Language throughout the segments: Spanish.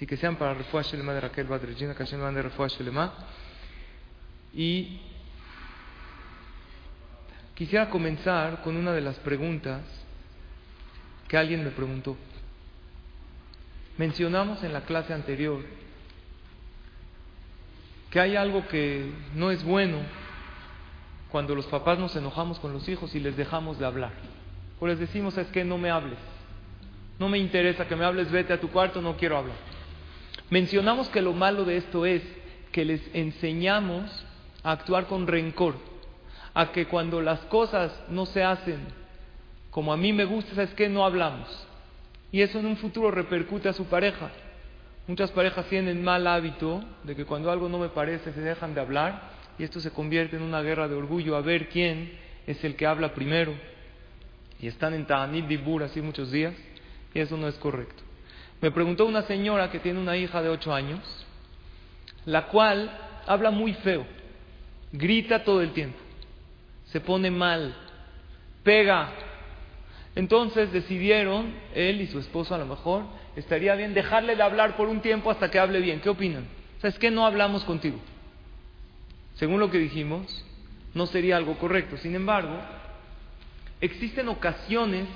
Así que sean para Refuah Shelema de Raquel Badrejina, que Hashem de Refuah Shelema. Y quisiera comenzar con una de las preguntas que alguien me preguntó. Mencionamos en la clase anterior que hay algo que no es bueno cuando los papás nos enojamos con los hijos y les dejamos de hablar. O les decimos, es que no me hables. No me interesa que me hables, vete a tu cuarto, no quiero hablar. Mencionamos que lo malo de esto es que les enseñamos a actuar con rencor, a que cuando las cosas no se hacen como a mí me gusta, es que no hablamos. Y eso en un futuro repercute a su pareja. Muchas parejas tienen mal hábito de que cuando algo no me parece se dejan de hablar y esto se convierte en una guerra de orgullo a ver quién es el que habla primero. Y están en Ta'anit Dibur así muchos días y eso no es correcto. Me preguntó una señora que tiene una hija de 8 años, la cual habla muy feo, grita todo el tiempo, se pone mal, pega. Entonces decidieron, él y su esposo a lo mejor, estaría bien dejarle de hablar por un tiempo hasta que hable bien. ¿Qué opinan? ¿Sabes qué? No hablamos contigo. Según lo que dijimos, no sería algo correcto. Sin embargo, existen ocasiones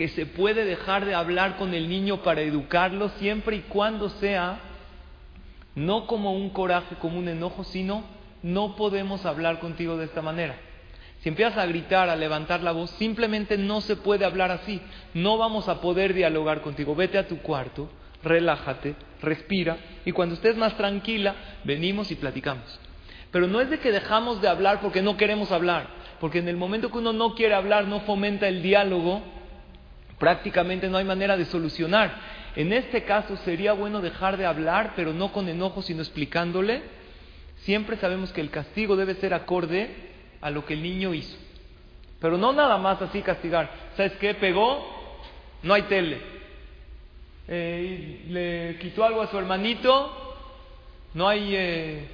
que se puede dejar de hablar con el niño para educarlo siempre y cuando sea no como un coraje, como un enojo, sino no podemos hablar contigo de esta manera. Si empiezas a gritar, a levantar la voz, simplemente no se puede hablar así. No vamos a poder dialogar contigo. Vete a tu cuarto, relájate, respira y cuando estés más tranquila, venimos y platicamos. Pero no es de que dejamos de hablar porque no queremos hablar, porque en el momento que uno no quiere hablar, no fomenta el diálogo, prácticamente no hay manera de solucionar. En este caso sería bueno dejar de hablar, pero no con enojo, sino explicándole. Siempre sabemos que el castigo debe ser acorde a lo que el niño hizo. Pero no nada más así castigar. ¿Sabes qué? Pegó, no hay tele. Eh, le quitó algo a su hermanito, no hay eh,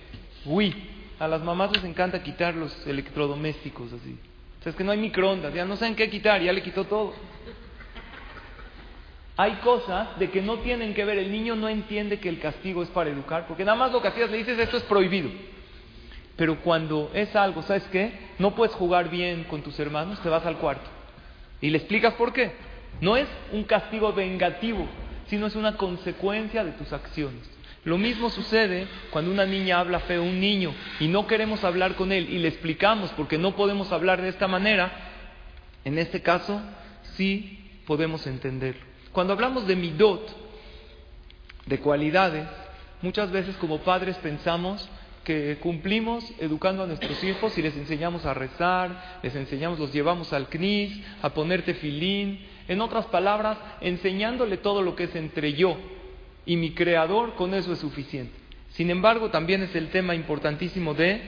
Wii. A las mamás les encanta quitar los electrodomésticos así. ¿Sabes que no hay microondas? Ya no saben qué quitar, ya le quitó todo. Hay cosas de que no tienen que ver. El niño no entiende que el castigo es para educar, porque nada más lo hacías le dices esto es prohibido. Pero cuando es algo, ¿sabes qué? No puedes jugar bien con tus hermanos, te vas al cuarto. Y le explicas por qué. No es un castigo vengativo, sino es una consecuencia de tus acciones. Lo mismo sucede cuando una niña habla feo, un niño, y no queremos hablar con él y le explicamos porque no podemos hablar de esta manera. En este caso, sí podemos entenderlo. Cuando hablamos de midot, de cualidades, muchas veces como padres pensamos que cumplimos educando a nuestros hijos y les enseñamos a rezar, les enseñamos, los llevamos al CNIS, a ponerte filín, en otras palabras, enseñándole todo lo que es entre yo y mi creador, con eso es suficiente. Sin embargo, también es el tema importantísimo de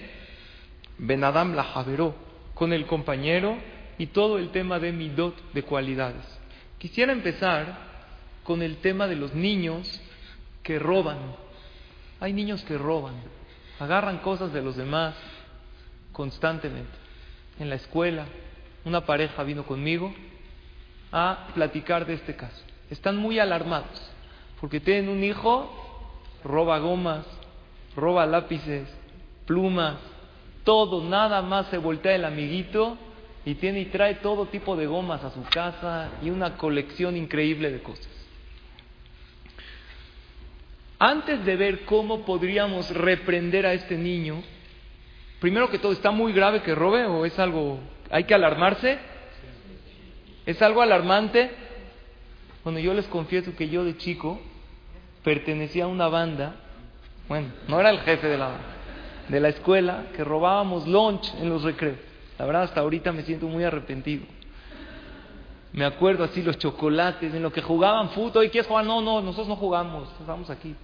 Benadam la Javeró, con el compañero y todo el tema de midot, de cualidades. Quisiera empezar con el tema de los niños que roban. Hay niños que roban agarran cosas de los demás constantemente. En la escuela, una pareja vino conmigo a platicar de este caso. Están muy alarmados porque tienen un hijo, roba gomas, roba lápices, plumas, todo, nada más se voltea el amiguito y tiene y trae todo tipo de gomas a su casa y una colección increíble de cosas. Antes de ver cómo podríamos reprender a este niño, primero que todo, ¿está muy grave que robe o es algo, hay que alarmarse? ¿Es algo alarmante? Bueno, yo les confieso que yo de chico pertenecía a una banda, bueno, no era el jefe de la, de la escuela, que robábamos lunch en los recreos. La verdad, hasta ahorita me siento muy arrepentido. Me acuerdo así los chocolates, en lo que jugaban fútbol. ¿Y quieres jugar? No, no, nosotros no jugamos, estamos aquí.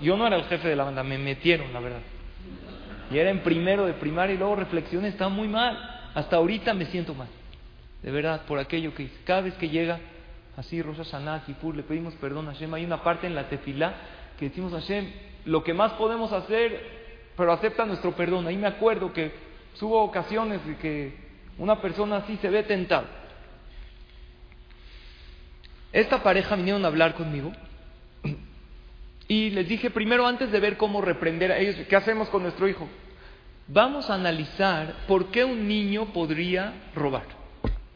Yo no era el jefe de la banda, me metieron, la verdad. Y era en primero de primaria y luego reflexioné, estaba muy mal. Hasta ahorita me siento mal. De verdad, por aquello que hice. Cada vez que llega así Rosh Hashanah, Kippur, le pedimos perdón a Hashem. Hay una parte en la tefilá que decimos a Hashem, lo que más podemos hacer, pero acepta nuestro perdón. Ahí me acuerdo que hubo ocasiones de que una persona así se ve tentado. esta pareja vinieron a hablar conmigo y les dije primero antes de ver cómo reprender a ellos, ¿qué hacemos con nuestro hijo? Vamos a analizar por qué un niño podría robar.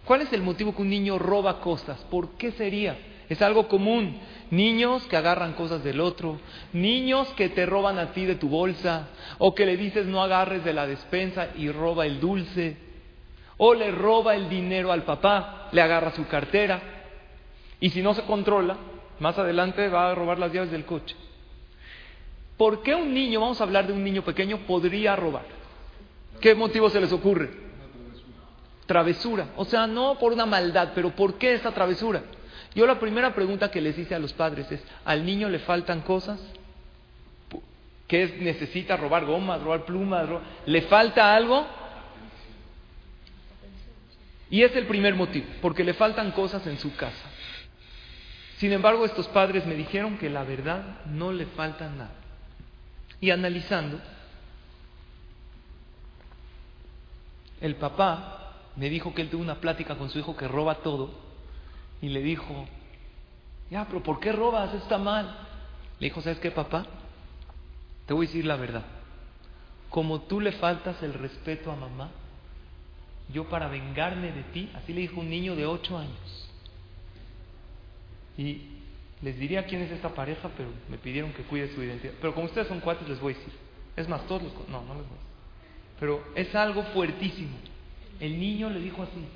¿Cuál es el motivo que un niño roba cosas? ¿Por qué sería? Es algo común. Niños que agarran cosas del otro, niños que te roban a ti de tu bolsa, o que le dices no agarres de la despensa y roba el dulce, o le roba el dinero al papá, le agarra su cartera, y si no se controla, más adelante va a robar las llaves del coche. ¿Por qué un niño, vamos a hablar de un niño pequeño, podría robar? ¿Qué motivo se les ocurre? Travesura. O sea, no por una maldad, pero ¿por qué esa travesura? Yo la primera pregunta que les hice a los padres es, ¿al niño le faltan cosas? ¿Qué necesita robar gomas, robar plumas? ¿Le falta algo? Y es el primer motivo, porque le faltan cosas en su casa. Sin embargo, estos padres me dijeron que la verdad no le falta nada. Y analizando, el papá me dijo que él tuvo una plática con su hijo que roba todo y le dijo, ya, pero ¿por qué robas? Está mal. Le dijo, ¿sabes qué, papá? Te voy a decir la verdad. Como tú le faltas el respeto a mamá, yo para vengarme de ti, así le dijo un niño de ocho años. Y les diría quién es esta pareja, pero me pidieron que cuide su identidad. Pero como ustedes son cuates, les voy a decir. Es más, todos los... No, no les voy a decir. Pero es algo fuertísimo. El niño le dijo así,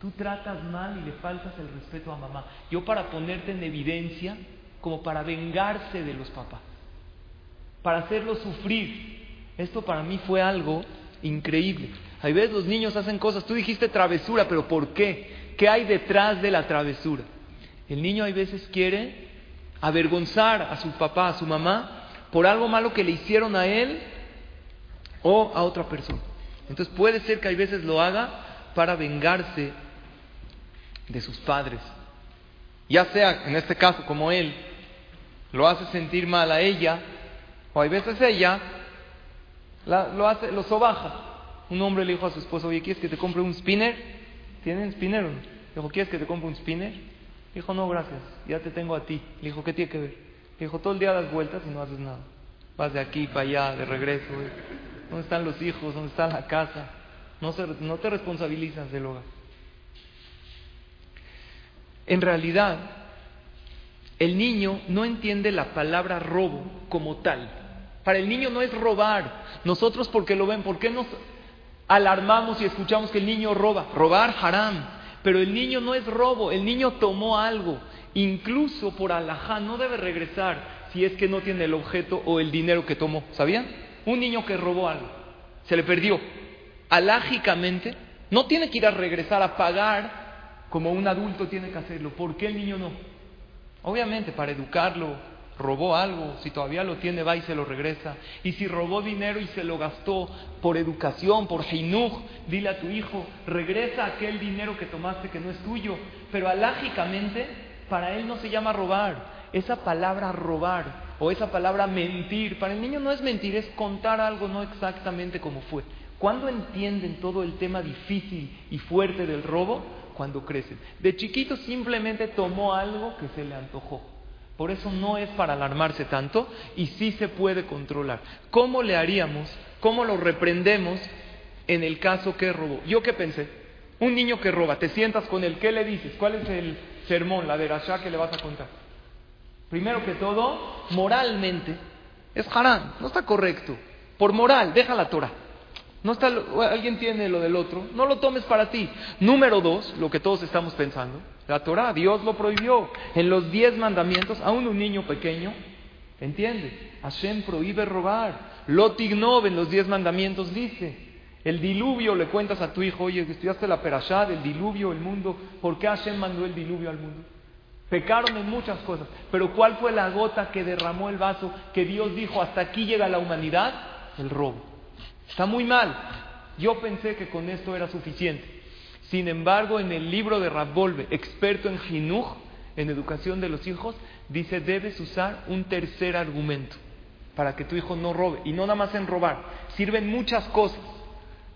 tú tratas mal y le faltas el respeto a mamá. Yo para ponerte en evidencia, como para vengarse de los papás, para hacerlos sufrir. Esto para mí fue algo increíble. Hay veces los niños hacen cosas, tú dijiste travesura, pero ¿por qué? ¿Qué hay detrás de la travesura? El niño hay veces quiere avergonzar a su papá, a su mamá, por algo malo que le hicieron a él o a otra persona. Entonces puede ser que hay veces lo haga para vengarse de sus padres. Ya sea, en este caso, como él, lo hace sentir mal a ella, o hay veces ella lo hace, lo sobaja. Un hombre le dijo a su esposa, oye, ¿quieres que te compre un spinner? ¿Tienen spinner o no? Dijo, ¿quieres que te compre un spinner? Dijo, no, gracias, ya te tengo a ti. Le dijo, ¿qué tiene que ver? Le dijo, todo el día das vueltas y no haces nada. Vas de aquí para allá, de regreso. ¿Dónde están los hijos? ¿Dónde está la casa? No, no te responsabilizas del hogar. En realidad, el niño no entiende la palabra robo como tal. Para el niño no es robar. Nosotros porque lo ven, ¿por qué nos alarmamos y escuchamos que el niño roba? Robar, haram. Pero el niño no es robo, el niño tomó algo. Incluso por alajá no debe regresar si es que no tiene el objeto o el dinero que tomó. ¿Sabían? Un niño que robó algo, se le perdió. Alágicamente, no tiene que ir a regresar a pagar como un adulto tiene que hacerlo. ¿Por qué el niño no? Obviamente, para educarlo, robó algo, si todavía lo tiene, va y se lo regresa. Y si robó dinero y se lo gastó por educación, por jinuj, dile a tu hijo, regresa aquel dinero que tomaste que no es tuyo. Pero alágicamente, para él no se llama robar. Esa palabra robar o esa palabra mentir, para el niño no es mentir, es contar algo no exactamente como fue. ¿Cuándo entienden todo el tema difícil y fuerte del robo? Cuando crecen. De chiquito simplemente tomó algo que se le antojó. Por eso no es para alarmarse tanto y sí se puede controlar. ¿Cómo le haríamos? ¿Cómo lo reprendemos en el caso que robó? ¿Yo qué pensé? Un niño que roba, te sientas con él, ¿qué le dices? ¿Cuál es el sermón, la verashá que le vas a contar? Primero que todo, moralmente, es haram, no está correcto. Por moral, deja la Torah. No está, alguien tiene lo del otro, no lo tomes para ti. Número dos, lo que todos estamos pensando, la Torah, Dios lo prohibió. En los diez mandamientos, aún un niño pequeño, ¿entiende? Hashem prohíbe robar. Lotignov en los diez mandamientos dice, el diluvio le cuentas a tu hijo, oye, estudiaste la perashá del diluvio, el mundo, ¿por qué Hashem mandó el diluvio al mundo? Pecaron en muchas cosas, pero ¿cuál fue la gota que derramó el vaso que Dios dijo, hasta aquí llega la humanidad? El robo. Está muy mal. Yo pensé que con esto era suficiente. Sin embargo, en el libro de Rabbolve, experto en jinuj, en educación de los hijos, dice, debes usar un tercer argumento para que tu hijo no robe. Y no nada más en robar, sirven muchas cosas.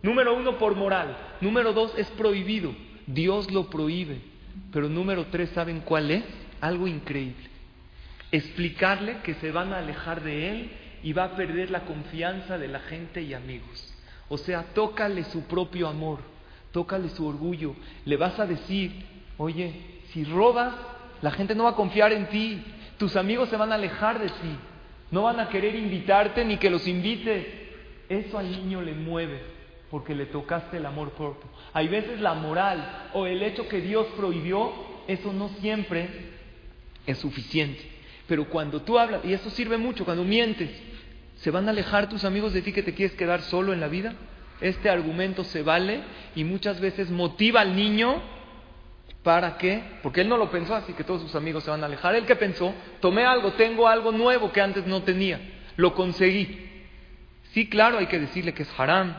Número uno, por moral. Número dos, es prohibido. Dios lo prohíbe. Pero número tres, ¿saben cuál es? Algo increíble. Explicarle que se van a alejar de él y va a perder la confianza de la gente y amigos. O sea, tócale su propio amor, tócale su orgullo. Le vas a decir, oye, si robas, la gente no va a confiar en ti, tus amigos se van a alejar de ti, no van a querer invitarte ni que los invites. Eso al niño le mueve porque le tocaste el amor propio. Hay veces la moral o el hecho que Dios prohibió, eso no siempre es suficiente. Pero cuando tú hablas, y eso sirve mucho, cuando mientes, ¿se van a alejar tus amigos de ti que te quieres quedar solo en la vida? Este argumento se vale y muchas veces motiva al niño ¿Para qué? Porque él no lo pensó así que todos sus amigos se van a alejar. Él que pensó, tomé algo, tengo algo nuevo que antes no tenía, lo conseguí. Sí, claro, hay que decirle que es haram,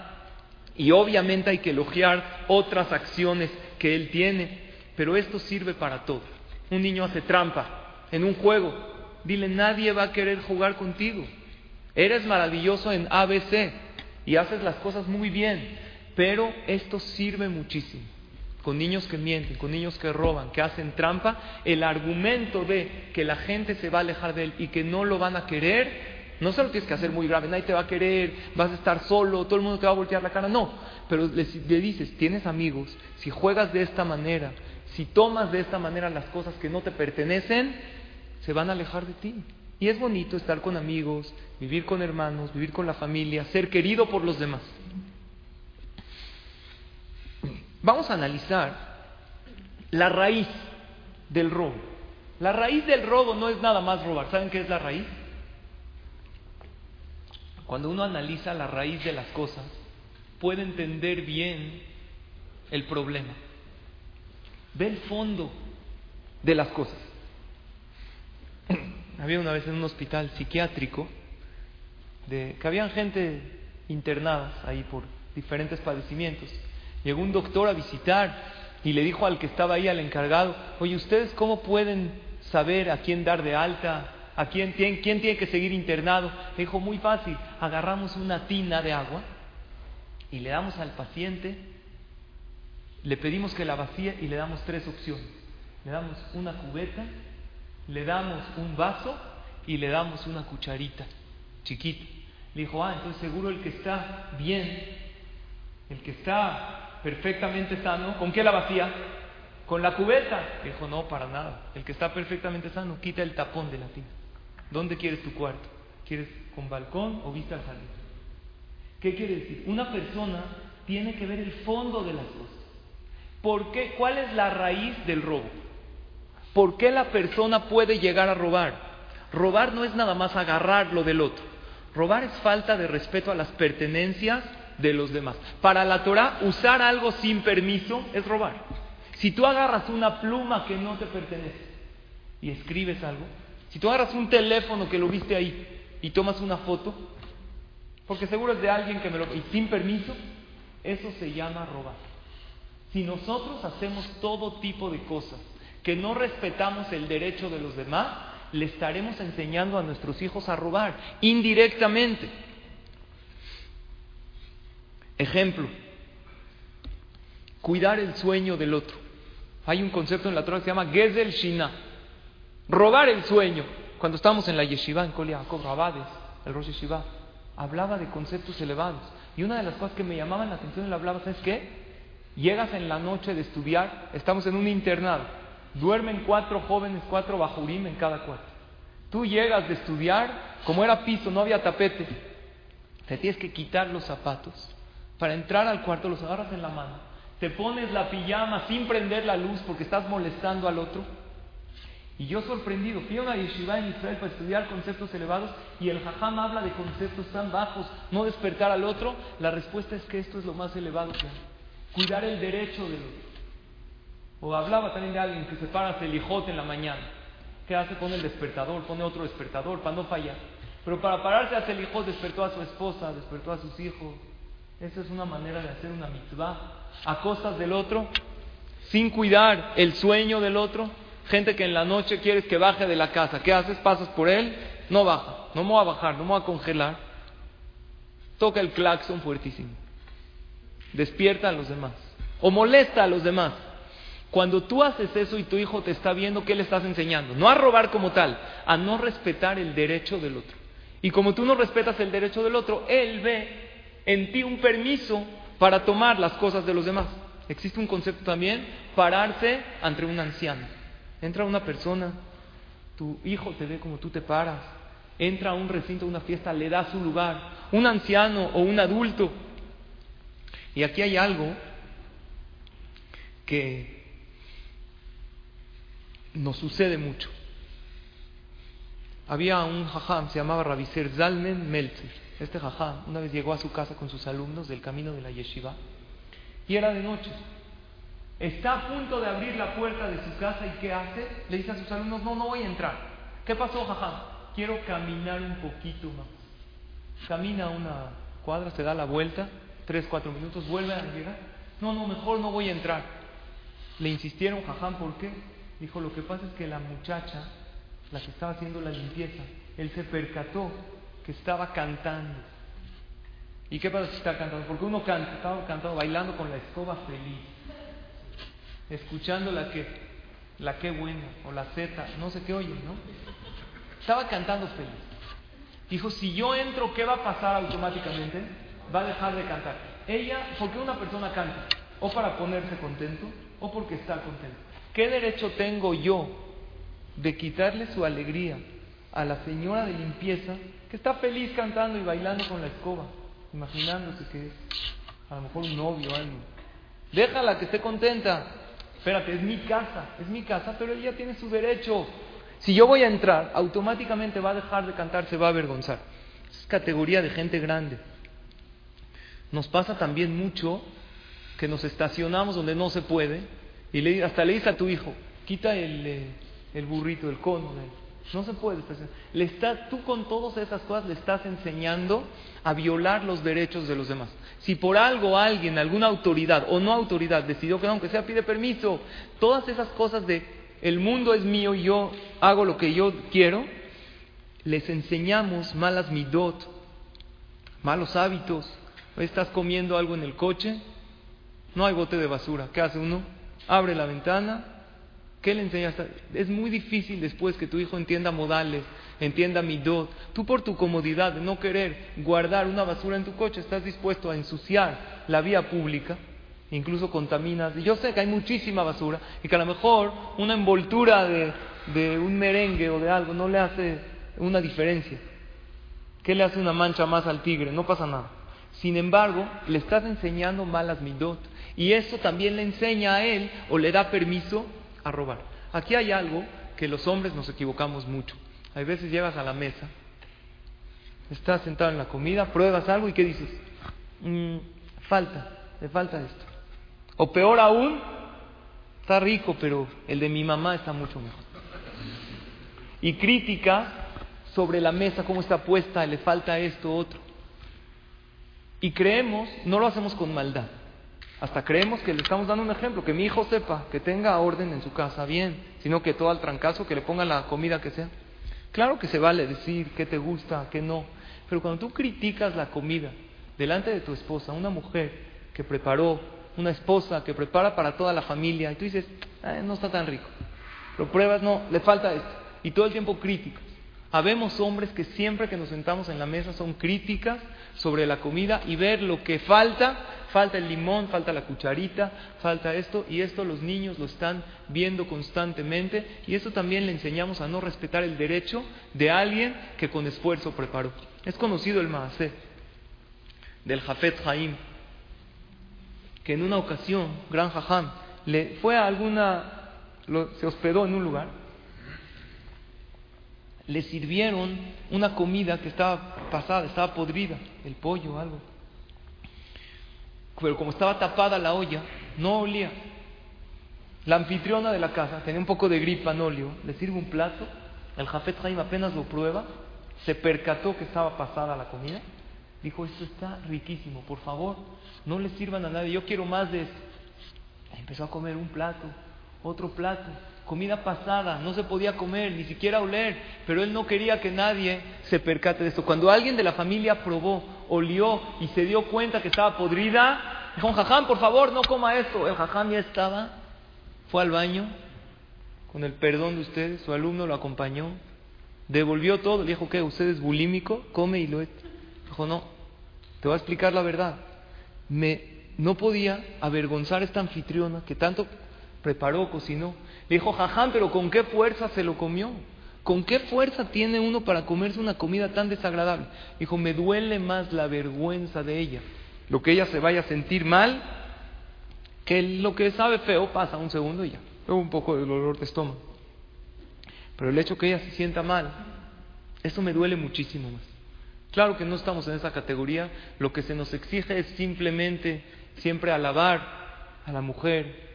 y obviamente hay que elogiar otras acciones que él tiene, pero esto sirve para todo. Un niño hace trampa en un juego, dile, nadie va a querer jugar contigo. Eres maravilloso en ABC y haces las cosas muy bien, pero esto sirve muchísimo. Con niños que mienten, con niños que roban, que hacen trampa, el argumento de que la gente se va a alejar de él y que no lo van a querer, no se lo tienes que hacer muy grave, nadie te va a querer, vas a estar solo, todo el mundo te va a voltear la cara, no. Pero le, dices, tienes amigos, si juegas de esta manera, si tomas de esta manera las cosas que no te pertenecen, se van a alejar de ti. Y es bonito estar con amigos, vivir con hermanos, vivir con la familia, ser querido por los demás. Vamos a analizar la raíz del robo. La raíz del robo no es nada más robar. ¿Saben qué es la raíz? Cuando uno analiza la raíz de las cosas, puede entender bien el problema. Ve el fondo de las cosas. Había una vez en un hospital psiquiátrico de, que habían gente internadas ahí por diferentes padecimientos. Llegó un doctor a visitar y le dijo al que estaba ahí, al encargado, oye, ¿ustedes cómo pueden saber a quién dar de alta, ¿A quién, quién, quién tiene que seguir internado? dijo, muy fácil, agarramos una tina de agua y le damos al paciente, le pedimos que la vacíe y le damos tres opciones. Le damos una cubeta, le damos un vaso y le damos una cucharita chiquita. Le dijo, ah, entonces seguro el que está bien, el que está perfectamente sano, ¿con qué la vacía? Con la cubeta. Le dijo, no, para nada. El que está perfectamente sano, quita el tapón de la tina. ¿Dónde quieres tu cuarto? ¿Quieres con balcón o vista al jardín? ¿Qué quiere decir? Una persona tiene que ver el fondo de las cosas. ¿Por qué? ¿Cuál es la raíz del robo? ¿Por qué la persona puede llegar a robar? Robar no es nada más agarrar lo del otro. Robar es falta de respeto a las pertenencias de los demás. Para la Torah, usar algo sin permiso es robar. Si tú agarras una pluma que no te pertenece y escribes algo, si tú agarras un teléfono que lo viste ahí y tomas una foto, porque seguro es de alguien que me lo... y sin permiso, eso se llama robar. Si nosotros hacemos todo tipo de cosas que no respetamos el derecho de los demás, le estaremos enseñando a nuestros hijos a robar indirectamente. Ejemplo, cuidar el sueño del otro. Hay un concepto en la Torah que se llama Gezel Shina robar el sueño. Cuando estábamos en la yeshiva, en Kol Abades, el Rosh Yeshiva, hablaba de conceptos elevados. Y una de las cosas que me llamaban la atención él hablaba, ¿sabes qué? Llegas en la noche de estudiar, estamos en un internado, duermen cuatro jóvenes, cuatro bajurim en cada cuarto. Tú llegas de estudiar, como era piso, no había tapete, te tienes que quitar los zapatos. Para entrar al cuarto los agarras en la mano, te pones la pijama sin prender la luz porque estás molestando al otro y yo sorprendido, fui a una yeshiva en Israel para estudiar conceptos elevados y el jajam habla de conceptos tan bajos, no despertar al otro. La respuesta es que esto es lo más elevado que hay. Cuidar el derecho del otro. O hablaba también de alguien que se para el hijote en la mañana. ¿Qué hace? Pone el despertador, pone otro despertador para no fallar. Pero para pararse hace el hijo despertó a su esposa, despertó a sus hijos. Esa es una manera de hacer una mitzvah a costas del otro, sin cuidar el sueño del otro Gente que en la noche quieres que baje de la casa. ¿Qué haces? Pasas por él, no baja. No me a bajar, no me voy a congelar. Toca el claxon fuertísimo. Despierta a los demás. O molesta a los demás. Cuando tú haces eso y tu hijo te está viendo, ¿qué le estás enseñando? No a robar como tal, a no respetar el derecho del otro. Y como tú no respetas el derecho del otro, él ve en ti un permiso para tomar las cosas de los demás. Existe un concepto también, pararse ante un anciano. Entra una persona, tu hijo te ve como tú te paras, entra a un recinto, a una fiesta, le da su lugar, un anciano o un adulto. Y aquí hay algo que nos sucede mucho. Había un jajam, se llamaba Rabiser Zalmen Meltzer. Este jajam una vez llegó a su casa con sus alumnos del camino de la yeshiva y era de noche. Está a punto de abrir la puerta de su casa y ¿qué hace? Le dice a sus alumnos, no, no voy a entrar. ¿Qué pasó, jajam? Quiero caminar un poquito más. Camina una cuadra, se da la vuelta, tres, cuatro minutos, vuelve a llegar. No, no, mejor no voy a entrar. Le insistieron, jajam, ¿por qué? Dijo, lo que pasa es que la muchacha, la que estaba haciendo la limpieza, él se percató que estaba cantando. ¿Y qué pasa si está cantando? Porque uno canta, estaba cantando, bailando con la escoba feliz, escuchando la que, la que buena, o la Z, no sé qué oye, ¿no? Estaba cantando feliz. Dijo, si yo entro, ¿qué va a pasar automáticamente? Va a dejar de cantar. Ella, ¿por qué una persona canta? O para ponerse contento, o porque está contento. ¿Qué derecho tengo yo de quitarle su alegría a la señora de limpieza que está feliz cantando y bailando con la escoba, imaginándose que es a lo mejor un novio o algo. Déjala que esté contenta. Espérate, es mi casa, es mi casa, pero ella tiene su derecho. Si yo voy a entrar, automáticamente va a dejar de cantar, se va a avergonzar. Es categoría de gente grande. Nos pasa también mucho que nos estacionamos donde no se puede y le, hasta le dices a tu hijo, quita el, eh, burrito, el cono. No se puede. Le está, tú con todas esas cosas le estás enseñando a violar los derechos de los demás. Si por algo alguien, alguna autoridad o no autoridad decidió que aunque sea pide permiso, todas esas cosas de el mundo es mío y yo hago lo que yo quiero, les enseñamos malas midot, malos hábitos. Estás comiendo algo en el coche, no hay bote de basura. ¿Qué hace uno? Abre la ventana, ¿Qué le enseñas? Es muy difícil después que tu hijo entienda modales, entienda midot. Tú por tu comodidad de no querer guardar una basura en tu coche, estás dispuesto a ensuciar la vía pública, incluso contaminas. Yo sé que hay muchísima basura y que a lo mejor una envoltura de, un merengue o de algo no le hace una diferencia. ¿Qué le hace una mancha más al tigre? No pasa nada. Sin embargo, le estás enseñando malas midot. Y eso también le enseña a él o le da permiso a robar. Aquí hay algo que los hombres nos equivocamos mucho. Hay veces llegas a la mesa, estás sentado en la comida, pruebas algo y ¿qué dices? Mm, falta, le falta esto. O peor aún, está rico, pero el de mi mamá está mucho mejor. Y crítica sobre la mesa, cómo está puesta, le falta esto, otro. Y creemos, no lo hacemos con maldad. Hasta creemos que le estamos dando un ejemplo, que mi hijo sepa, que tenga orden en su casa, bien, sino que todo al trancazo, que le ponga la comida que sea. Claro que se vale decir qué te gusta, qué no, pero cuando tú criticas la comida delante de tu esposa, una mujer que preparó, una esposa que prepara para toda la familia, y tú dices, no está tan rico, lo pruebas, no, le falta esto, y todo el tiempo críticas. Habemos hombres que siempre que nos sentamos en la mesa son críticas sobre la comida y ver lo que falta falta el limón, falta la cucharita, falta esto, y esto los niños lo están viendo constantemente, y esto también le enseñamos a no respetar el derecho de alguien que con esfuerzo preparó. Es conocido el Maasé del Jafet Haim, que en una ocasión, gran Jajam, le fue a alguna, se hospedó en un lugar, le sirvieron una comida que estaba pasada, estaba podrida, el pollo, algo pero como estaba tapada la olla, no olía. La anfitriona de la casa tenía un poco de gripa, no olió, le sirve un plato, el Jafet Jaim apenas lo prueba, se percató que estaba pasada la comida, dijo, esto está riquísimo, por favor, no le sirvan a nadie, yo quiero más de esto. Empezó a comer un plato, otro plato, comida pasada, no se podía comer, ni siquiera oler, pero él no quería que nadie se percate de esto. Cuando alguien de la familia probó, olió y se dio cuenta que estaba podrida, dijo, jajam, por favor, no coma esto. El jajam ya estaba fue al baño, con el perdón de ustedes, su alumno lo acompañó, devolvió todo, le dijo, ¿qué? ¿Usted es bulímico? Come y lo... Dijo, no, te voy a explicar la verdad. Me, no podía avergonzar a esta anfitriona que tanto preparó, cocinó. Dijo, jaján, pero ¿con qué fuerza se lo comió? ¿Con qué fuerza tiene uno para comerse una comida tan desagradable? Dijo, me duele más la vergüenza de ella, lo que ella se vaya a sentir mal, que lo que sabe feo pasa un segundo y ya. Luego un poco de dolor de estómago. Pero el hecho que ella se sienta mal, eso me duele muchísimo más. Claro que no estamos en esa categoría, lo que se nos exige es simplemente siempre alabar a la mujer,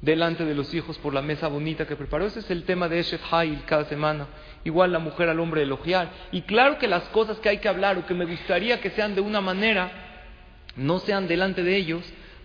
delante de los hijos por la mesa bonita que preparó. Ese es el tema de Eshet Hail cada semana. Igual la mujer al hombre elogiar. Y claro que las cosas que hay que hablar o que me gustaría que sean de una manera, no sean delante de ellos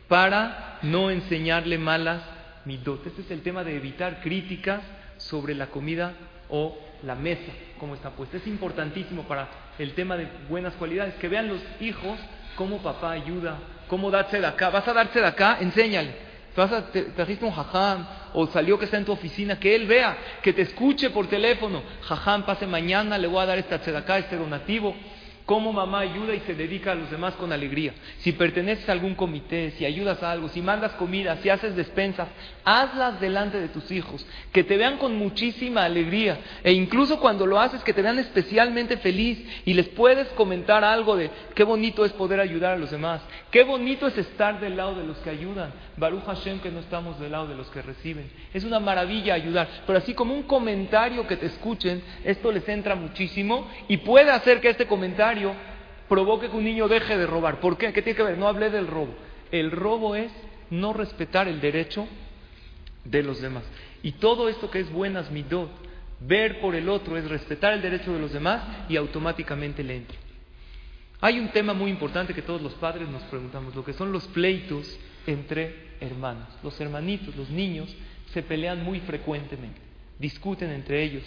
para no enseñarle malas midot. Este es el tema de evitar críticas sobre la comida o la mesa, como está puesta. Es importantísimo para el tema de buenas cualidades, que vean los hijos cómo papá ayuda, cómo darse de acá. Vas a darse de acá, enséñale trajiste un jajam o salió que está en tu oficina, que él vea, que te escuche por teléfono. Jajam, pase mañana, le voy a dar esta tzedaká, este donativo cómo mamá ayuda y se dedica a los demás con alegría. Si perteneces a algún comité, si ayudas a algo, si mandas comida, si haces despensas, hazlas delante de tus hijos, que te vean con muchísima alegría e incluso cuando lo haces que te vean especialmente feliz y les puedes comentar algo de qué bonito es poder ayudar a los demás, qué bonito es estar del lado de los que ayudan. Baruch Hashem que no estamos del lado de los que reciben. Es una maravilla ayudar, pero así como un comentario que te escuchen, esto les entra muchísimo y puede hacer que este comentario provoque que un niño deje de robar. ¿Por qué? ¿Qué tiene que ver? No hablé del robo. El robo es no respetar el derecho de los demás. Y todo esto que es buenas midot, ver por el otro, es respetar el derecho de los demás y automáticamente le entra. Hay un tema muy importante que todos los padres nos preguntamos, lo que son los pleitos entre hermanos. Los hermanitos, los niños, se pelean muy frecuentemente, discuten entre ellos.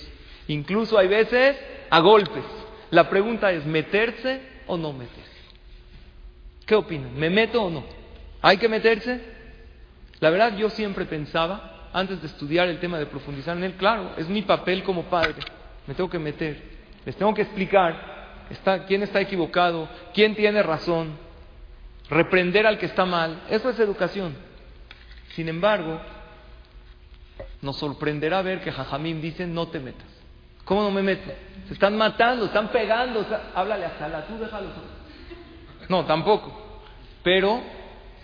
Incluso hay veces a golpes. La pregunta es, ¿meterse o no meterse? ¿Qué opinan? ¿Me meto o no? ¿Hay que meterse? La verdad yo siempre pensaba, antes de estudiar el tema de profundizar en él, claro, es mi papel como padre, me tengo que meter, les tengo que explicar está, quién está equivocado, quién tiene razón, reprender al que está mal, eso es educación. Sin embargo, nos sorprenderá ver que Jajamín dice no te metas. ¿Cómo no me meto? Se están matando, están pegando. háblale a Sala, tú déjalo. No, tampoco. Pero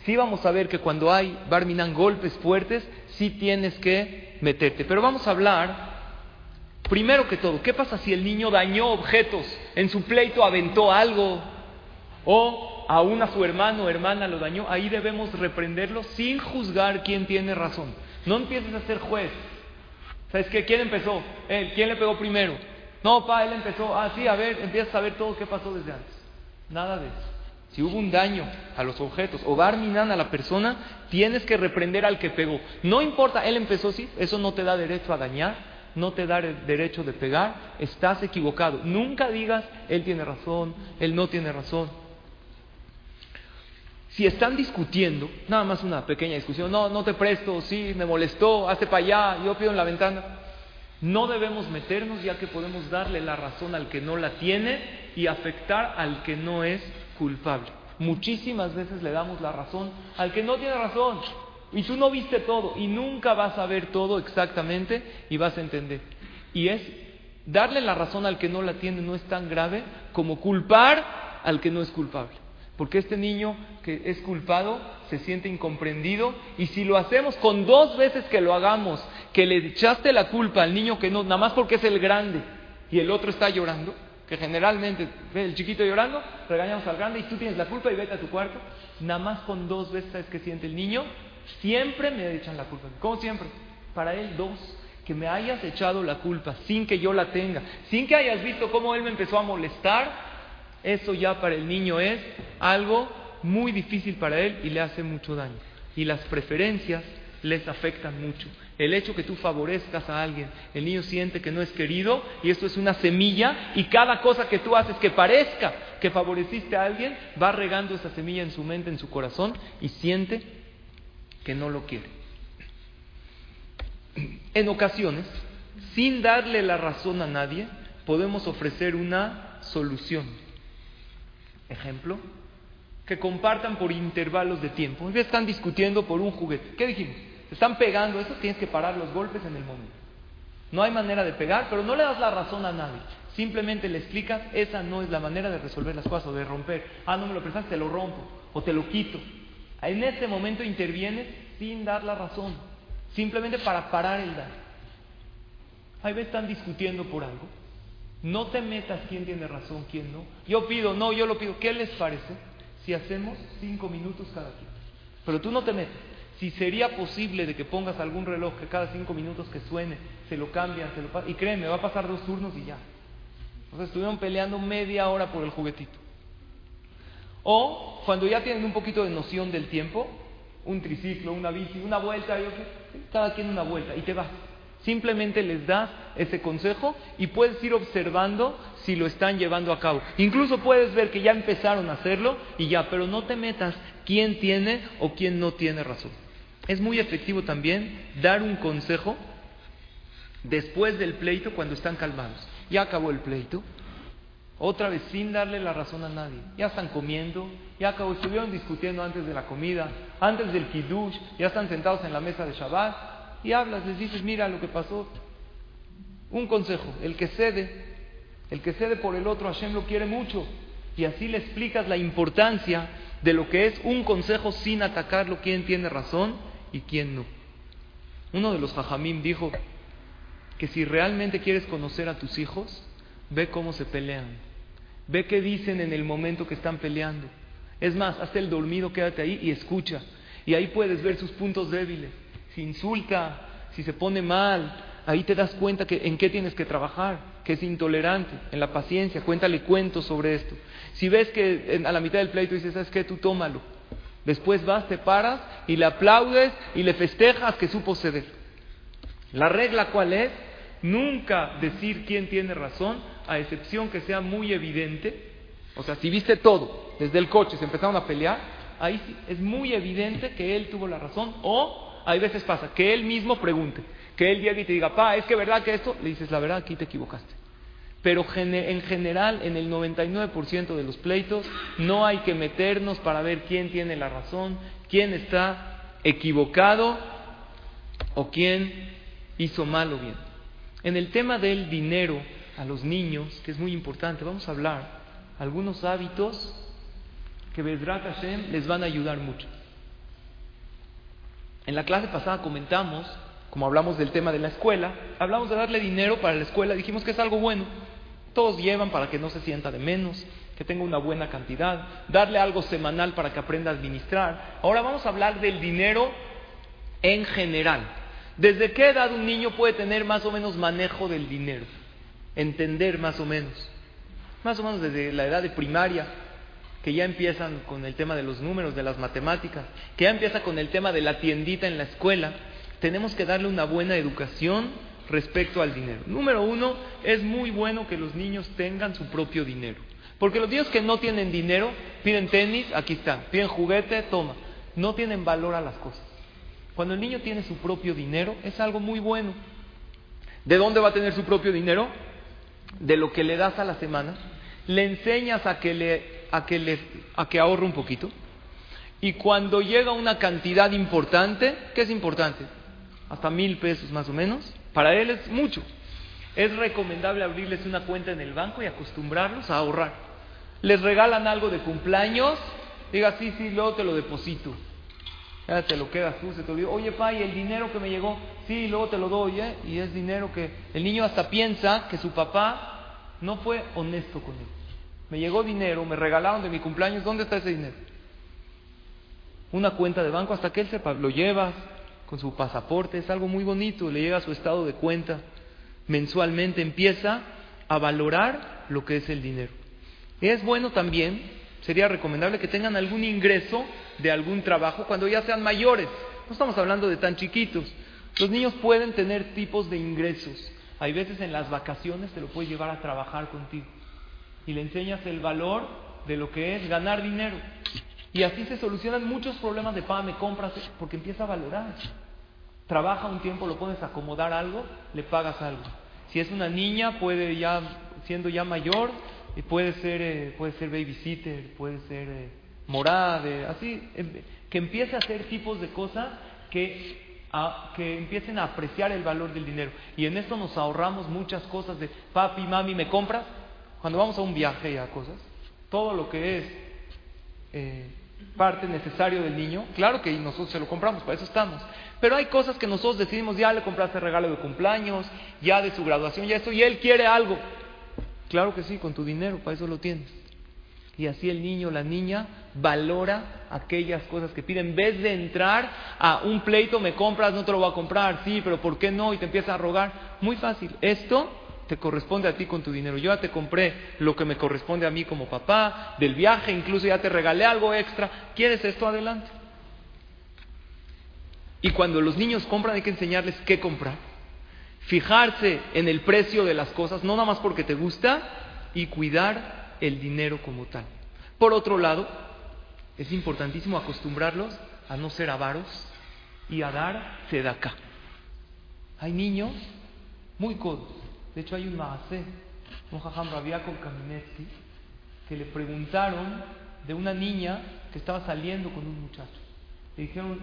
sí vamos a ver que cuando hay Barminan golpes fuertes, sí tienes que meterte. Pero vamos a hablar, primero que todo, ¿qué pasa si el niño dañó objetos? En su pleito aventó algo. O aún a su hermano o hermana lo dañó. Ahí debemos reprenderlo sin juzgar quién tiene razón. No empieces a ser juez. ¿Sabes qué? ¿Quién empezó? Él. ¿Quién le pegó primero? No, pa, él empezó. Ah, sí, a ver, empieza a saber todo qué pasó desde antes. Nada de eso. Si hubo un daño a los objetos o barminan a la persona, tienes que reprender al que pegó. No importa, él empezó, sí, eso no te da derecho a dañar, no te da el derecho de pegar, estás equivocado. Nunca digas, él tiene razón, él no tiene razón. Si están discutiendo, nada más una pequeña discusión, no, no te presto, sí, me molestó, hace para allá, yo pido en la ventana, no debemos meternos ya que podemos darle la razón al que no la tiene y afectar al que no es culpable. Muchísimas veces le damos la razón al que no tiene razón y tú no viste todo y nunca vas a ver todo exactamente y vas a entender. Y es darle la razón al que no la tiene no es tan grave como culpar al que no es culpable. Porque este niño que es culpado se siente incomprendido y si lo hacemos con dos veces que lo hagamos, que le echaste la culpa al niño que no, nada más porque es el grande y el otro está llorando, que generalmente ve el chiquito llorando, regañamos al grande y tú tienes la culpa y vete a tu cuarto, nada más con dos veces que siente el niño, siempre me echan la culpa. ¿Cómo siempre? Para él dos, que me hayas echado la culpa sin que yo la tenga, sin que hayas visto cómo él me empezó a molestar eso ya para el niño es algo muy difícil para él y le hace mucho daño. Y las preferencias les afectan mucho. El hecho que tú favorezcas a alguien, el niño siente que no es querido y esto es una semilla y cada cosa que tú haces que parezca que favoreciste a alguien, va regando esa semilla en su mente, en su corazón y siente que no lo quiere. En ocasiones, sin darle la razón a nadie, podemos ofrecer una solución. Ejemplo, que compartan por intervalos de tiempo. Ya están discutiendo por un juguete. ¿Qué dijimos? están pegando, eso tienes que parar los golpes en el momento. No hay manera de pegar, pero no le das la razón a nadie. Simplemente le explicas, esa no es la manera de resolver las cosas o de romper. Ah, no me lo prestas, te lo rompo o te lo quito. En este momento intervienes sin dar la razón, simplemente para parar el daño. Ahí veces están discutiendo por algo. No te metas quién tiene razón, quién no. Yo pido, no, yo lo pido. ¿Qué les parece si hacemos cinco minutos cada quien? Pero tú no te metes si sería posible de que pongas algún reloj que cada cinco minutos que suene se lo cambian, se lo y créeme, va a pasar dos turnos y ya. Entonces estuvieron peleando media hora por el juguetito. O cuando ya tienen un poquito de noción del tiempo, un triciclo, una bici, una vuelta, cada quien una vuelta y te vas. Simplemente les das ese consejo y puedes ir observando si lo están llevando a cabo. Incluso puedes ver que ya empezaron a hacerlo y ya, pero no te metas quién tiene o quién no tiene razón. Es muy efectivo también dar un consejo después del pleito cuando están calmados. Ya acabó el pleito, otra vez sin darle la razón a nadie. Ya están comiendo, ya acabó, estuvieron discutiendo antes de la comida, antes del kiddush, ya están sentados en la mesa de Shabbat y hablas, les dices, mira lo que pasó. Un consejo, el que cede, el que cede por el otro, Hashem lo quiere mucho. Y así le explicas la importancia de lo que es un consejo sin atacarlo, quién tiene razón y quién no. Uno de los jajamim dijo que si realmente quieres conocer a tus hijos, ve cómo se pelean, ve qué dicen en el momento que están peleando. Es más, hasta el dormido, quédate ahí y escucha. Y ahí puedes ver sus puntos débiles. Si insulta, si se pone mal, ahí te das cuenta que en qué tienes que trabajar, que es intolerante, en la paciencia, cuéntale cuentos sobre esto. Si ves que a la mitad del pleito dices, ¿sabes qué? Tú tómalo. Después vas, te paras y le aplaudes y le festejas que supo ceder. La regla cuál es? Nunca decir quién tiene razón, a excepción que sea muy evidente. O sea, si viste todo, desde el coche se empezaron a pelear, ahí sí, es muy evidente que él tuvo la razón. O hay veces pasa que él mismo pregunte, que él llegue y te diga, pa, es que verdad que esto, le dices, la verdad, aquí te equivocaste. Pero en general, en el 99% de los pleitos, no hay que meternos para ver quién tiene la razón, quién está equivocado o quién hizo mal o bien. En el tema del dinero a los niños, que es muy importante, vamos a hablar algunos hábitos que Bedrat Hashem les van a ayudar mucho. En la clase pasada comentamos, como hablamos del tema de la escuela, hablamos de darle dinero para la escuela, dijimos que es algo bueno. Todos llevan para que no se sienta de menos, que tenga una buena cantidad, darle algo semanal para que aprenda a administrar. Ahora vamos a hablar del dinero en general. ¿Desde qué edad un niño puede tener más o menos manejo del dinero? Entender más o menos. Más o menos desde la edad de primaria, que ya empiezan con el tema de los números, de las matemáticas, que ya empieza con el tema de la tiendita en la escuela. Tenemos que darle una buena educación respecto al dinero. Número uno, es muy bueno que los niños tengan su propio dinero. Porque los niños que no tienen dinero, piden tenis, aquí está, piden juguete, toma. No tienen valor a las cosas. Cuando el niño tiene su propio dinero, es algo muy bueno. ¿De dónde va a tener su propio dinero? De lo que le das a la semana. Le enseñas a que, le, a que, le, a que ahorre un poquito. Y cuando llega una cantidad importante, ¿qué es importante? Hasta mil pesos más o menos, para él es mucho. Es recomendable abrirles una cuenta en el banco y acostumbrarlos a ahorrar. Les regalan algo de cumpleaños, diga, sí, sí, luego te lo deposito. Ya te lo quedas tú, se te olvidó. Oye, pa, el dinero que me llegó, sí, luego te lo doy, ¿eh? Y es dinero que el niño hasta piensa que su papá no fue honesto con él. Me llegó dinero, me regalaron de mi cumpleaños, ¿dónde está ese dinero? Una cuenta de banco hasta que él sepa, lo llevas, con su pasaporte, es algo muy bonito, le llega su estado de cuenta, mensualmente empieza a valorar lo que es el dinero. Es bueno también, sería recomendable que tengan algún ingreso de algún trabajo cuando ya sean mayores. No estamos hablando de tan chiquitos. Los niños pueden tener tipos de ingresos. Hay veces en las vacaciones te lo puedes llevar a trabajar contigo y le enseñas el valor de lo que es ganar dinero. Y así se solucionan muchos problemas de me compras, porque empieza a valorar. trabaja un tiempo, lo pones a acomodar algo, le pagas algo. Si es una niña, puede ya, siendo ya mayor, eh, puede ser, eh, puede ser babysitter, puede ser eh, morada, así, em, que empiece a hacer tipos de cosas que, que empiecen a apreciar el valor del dinero. Y en esto nos ahorramos muchas cosas de, papi, mami, ¿me compras? Cuando vamos a un viaje y a cosas, todo lo que es parte necesario del niño, claro que nosotros se lo compramos, para eso estamos. Pero hay cosas que nosotros decidimos, ya le compraste regalo de cumpleaños, ya de su graduación, ya esto, y él quiere algo. Claro que sí, con tu dinero, para eso lo tienes. Y así el niño, la niña, valora aquellas cosas que pide. En vez de entrar a un pleito, me compras, no te lo voy a comprar, sí, pero ¿por qué no? Y te empieza a rogar. Muy fácil. Esto te corresponde a ti con tu dinero. Yo ya te compré lo que me corresponde a mí como papá, del viaje, incluso ya te regalé algo extra. ¿Quieres esto? Adelante. Y cuando los niños compran hay que enseñarles qué comprar. Fijarse en el precio de las cosas, no nada más porque te gusta, y cuidar el dinero como tal. Por otro lado, es importantísimo acostumbrarlos a no ser avaros y a dar sedacá. Hay niños muy codos. De hecho, hay un maasé, un jajam Rabiakov Kaminetsky, que le preguntaron de una niña que estaba saliendo con un muchacho. Le dijeron,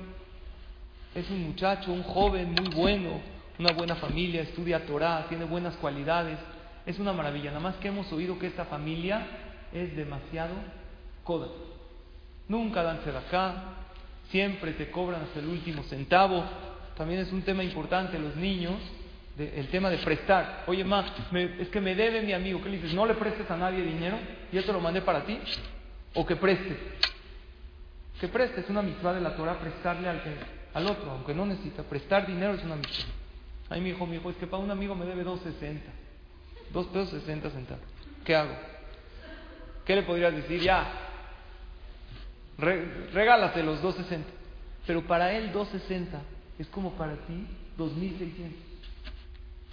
es un muchacho, un joven muy bueno, una buena familia, estudia Torah, tiene buenas cualidades. Es una maravilla. Nada más que hemos oído que esta familia es demasiado coda. Nunca dan acá, siempre te cobran hasta el último centavo. También es un tema importante, los niños, el tema de prestar. Oye, ma, es que me debe mi amigo. ¿Qué le dices? No le prestes a nadie dinero, yo te lo mandé para ti. O que preste. Que preste, es una mitad de la Torah prestarle al al otro, aunque no necesita. Prestar dinero es una misión. Ahí mi hijo, mi hijo, es que para un amigo me debe 2.60. 2 pesos 60 centavos. ¿Qué hago? ¿Qué le podrías decir? Ya, regálate los 2.60. Pero para él 2.60 es como para ti 2.600.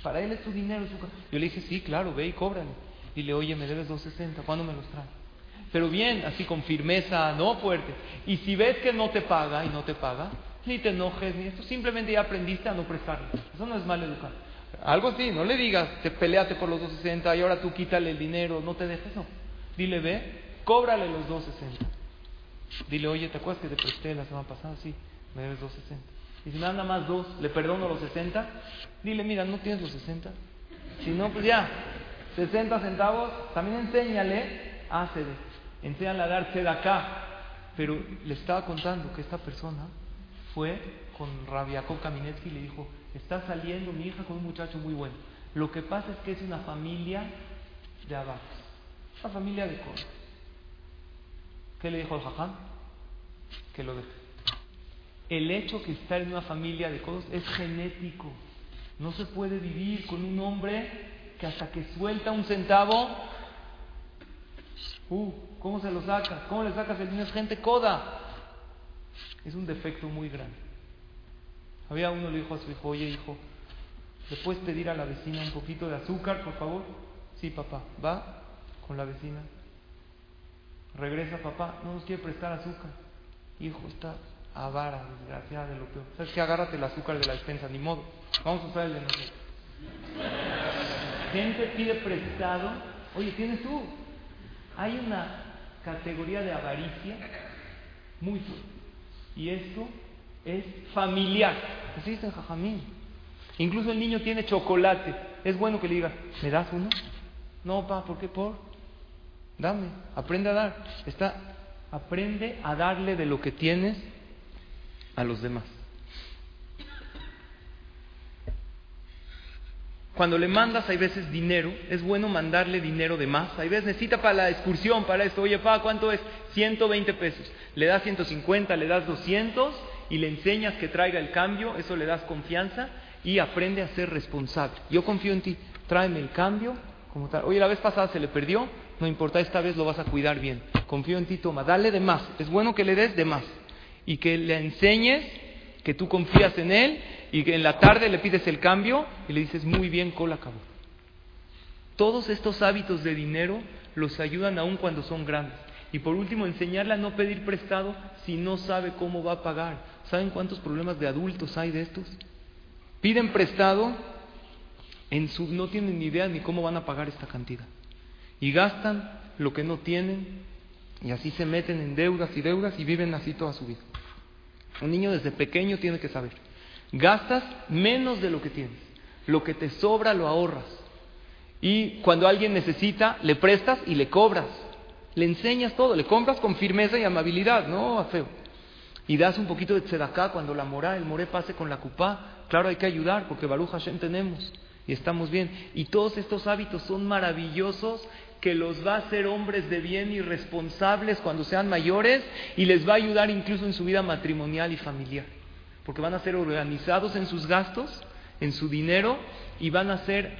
Para él es tu dinero. Yo le dije, sí, claro, ve y cóbrale. Y le, oye, me debes 2.60, ¿cuándo me los traes? Pero bien, así con firmeza, no fuerte. Y si ves que no te paga y no te paga, ni te enojes, ni esto, simplemente ya aprendiste a no prestarle. Eso no es mal educar. Algo así, no le digas, te peleate por los 260 y ahora tú quítale el dinero, no te dejes, no. Dile, ve, cóbrale los 260. Dile, oye, ¿te acuerdas que te presté la semana pasada? Sí, me debes 260. Y si nada más dos, le perdono los 60. Dile, mira, no tienes los 60. Si no, pues ya, 60 centavos, también enséñale a ceder. Enséñale a dar de acá. Pero le estaba contando que esta persona fue con Rabiakov Kaminetsky y le dijo, está saliendo mi hija con un muchacho muy bueno. Lo que pasa es que es una familia de abajo, una familia de codos. ¿Qué le dijo al jaján? Que lo deje. El hecho que estar en una familia de codos es genético. No se puede vivir con un hombre que hasta que suelta un centavo, uh, ¿cómo se lo sacas? ¿Cómo le sacas el dinero? Es gente coda. Es un defecto muy grande. Había uno le dijo a su hijo, oye hijo, ¿le puedes pedir a la vecina un poquito de azúcar, por favor? Sí, papá. Va con la vecina. Regresa papá, no nos quiere prestar azúcar. Hijo, está avara, desgraciada de lo peor. ¿Sabes qué? Agárrate el azúcar de la despensa, ni modo. Vamos a usar el de nosotros. Gente pide prestado. Oye, tienes tú. Hay una categoría de avaricia muy. Y esto es familiar. Así dice Jajamín. Incluso el niño tiene chocolate. Es bueno que le diga, ¿me das uno? No, pa, ¿por qué por? Dame, aprende a dar. Está, aprende a darle de lo que tienes a los demás. Cuando le mandas, hay veces dinero, es bueno mandarle dinero de más. Hay veces necesita para la excursión, para esto. Oye, pa, ¿cuánto es? 120 pesos. Le das 150, le das 200 y le enseñas que traiga el cambio. Eso le das confianza y aprende a ser responsable. Yo confío en ti. Tráeme el cambio como tal. Oye, la vez pasada se le perdió. No importa, esta vez lo vas a cuidar bien. Confío en ti, toma. Dale de más. Es bueno que le des de más. Y que le enseñes que tú confías en él y que en la tarde le pides el cambio y le dices, muy bien, cola acabó. Todos estos hábitos de dinero los ayudan aún cuando son grandes. Y por último, enseñarle a no pedir prestado si no sabe cómo va a pagar. ¿Saben cuántos problemas de adultos hay de estos? Piden prestado, en su, no tienen ni idea ni cómo van a pagar esta cantidad. Y gastan lo que no tienen y así se meten en deudas y deudas y viven así toda su vida. Un niño desde pequeño tiene que saber, gastas menos de lo que tienes, lo que te sobra lo ahorras. Y cuando alguien necesita, le prestas y le cobras. Le enseñas todo, le compras con firmeza y amabilidad, no feo. Y das un poquito de tzedaká cuando la mora, el moré pase con la cupá. Claro, hay que ayudar porque Baruch Hashem tenemos y estamos bien. Y todos estos hábitos son maravillosos que los va a hacer hombres de bien y responsables cuando sean mayores y les va a ayudar incluso en su vida matrimonial y familiar. Porque van a ser organizados en sus gastos, en su dinero y van a ser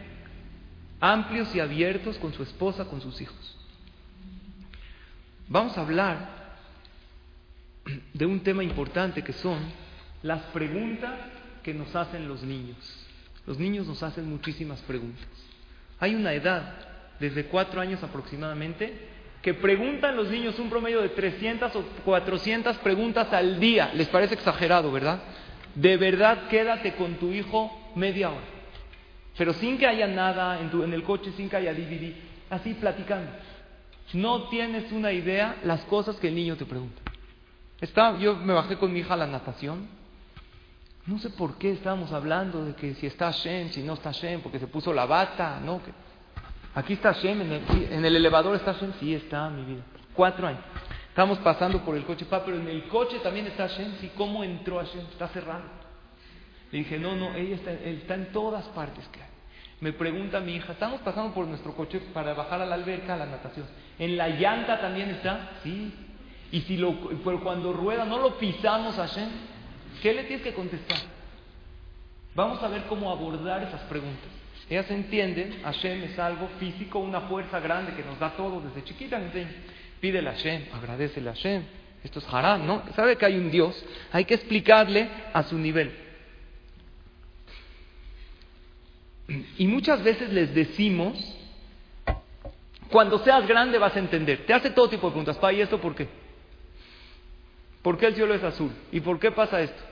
amplios y abiertos con su esposa, con sus hijos. Vamos a hablar de un tema importante que son las preguntas que nos hacen los niños. Los niños nos hacen muchísimas preguntas. Hay una edad, desde cuatro años aproximadamente, que preguntan los niños un promedio de 300 o 400 preguntas al día. Les parece exagerado, ¿verdad? De verdad, quédate con tu hijo media hora. Pero sin que haya nada en, el coche, sin que haya DVD, así platicando. No tienes una idea las cosas que el niño te pregunta. Está, yo me bajé con mi hija a la natación. No sé por qué estábamos hablando de que si está Shem, si no está Shem, porque se puso la bata, ¿no? Aquí está Shem, en el, elevador está Shem, sí está, mi vida. Cuatro años. Estamos pasando por el coche, pa, pero en el coche también está Shem, sí, ¿cómo entró Shem? Está cerrado. Le dije, no, no, ella está, él está en todas partes hay. Me pregunta mi hija, estamos pasando por nuestro coche para bajar a la alberca, a la natación. ¿En la llanta también está? Sí. Y si lo, pero cuando rueda, ¿no lo pisamos a Shem? ¿Qué le tienes que contestar? Vamos a ver cómo abordar esas preguntas. Ellas entienden, Hashem es algo físico, una fuerza grande que nos da todo desde chiquita. Pídele a Hashem, agradecele a Hashem. Esto es haram, ¿no? Sabe que hay un Dios. Hay que explicarle a su nivel. Y muchas veces les decimos, cuando seas grande vas a entender. Te hace todo tipo de preguntas. Pa, ¿y esto por qué? ¿Por qué el cielo es azul? ¿Y por qué pasa esto?